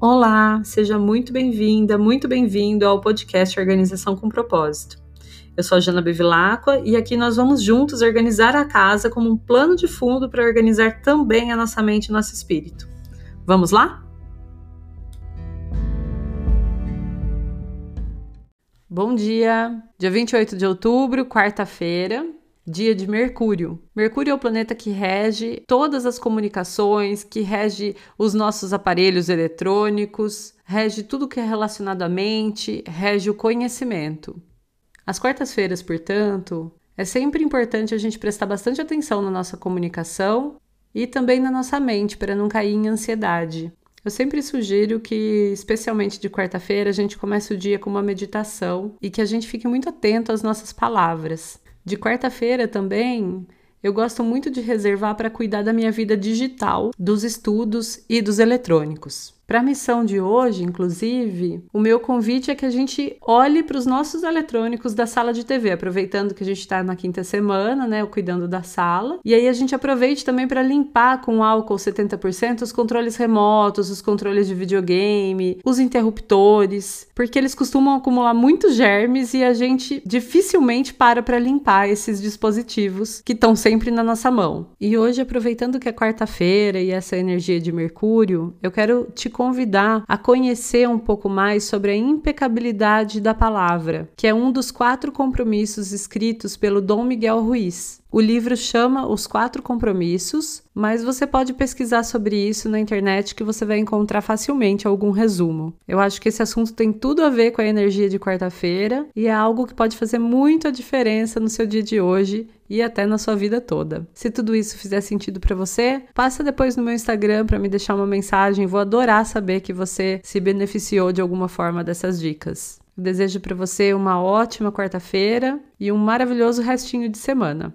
Olá, seja muito bem-vinda, muito bem-vindo ao podcast Organização com Propósito. Eu sou a Jana Bevilacqua e aqui nós vamos juntos organizar a casa como um plano de fundo para organizar também a nossa mente e nosso espírito. Vamos lá? Bom dia! Dia 28 de outubro, quarta-feira, dia de Mercúrio. Mercúrio é o planeta que rege todas as comunicações, que rege os nossos aparelhos eletrônicos, rege tudo que é relacionado à mente, rege o conhecimento. As quartas-feiras, portanto, é sempre importante a gente prestar bastante atenção na nossa comunicação e também na nossa mente para não cair em ansiedade. Eu sempre sugiro que, especialmente de quarta-feira, a gente comece o dia com uma meditação e que a gente fique muito atento às nossas palavras. De quarta-feira também, eu gosto muito de reservar para cuidar da minha vida digital, dos estudos e dos eletrônicos. Para a missão de hoje, inclusive, o meu convite é que a gente olhe para os nossos eletrônicos da sala de TV, aproveitando que a gente está na quinta semana, né, cuidando da sala. E aí a gente aproveite também para limpar com álcool 70% os controles remotos, os controles de videogame, os interruptores, porque eles costumam acumular muitos germes e a gente dificilmente para para limpar esses dispositivos que estão sempre na nossa mão. E hoje, aproveitando que é quarta-feira e essa energia de Mercúrio, eu quero te convidar a conhecer um pouco mais sobre a impecabilidade da palavra, que é um dos quatro compromissos escritos pelo Dom Miguel Ruiz. O livro chama Os Quatro Compromissos, mas você pode pesquisar sobre isso na internet que você vai encontrar facilmente algum resumo. Eu acho que esse assunto tem tudo a ver com a energia de quarta-feira e é algo que pode fazer muita diferença no seu dia de hoje e até na sua vida toda. Se tudo isso fizer sentido para você, passa depois no meu Instagram para me deixar uma mensagem, vou adorar saber que você se beneficiou de alguma forma dessas dicas. desejo para você uma ótima quarta-feira e um maravilhoso restinho de semana.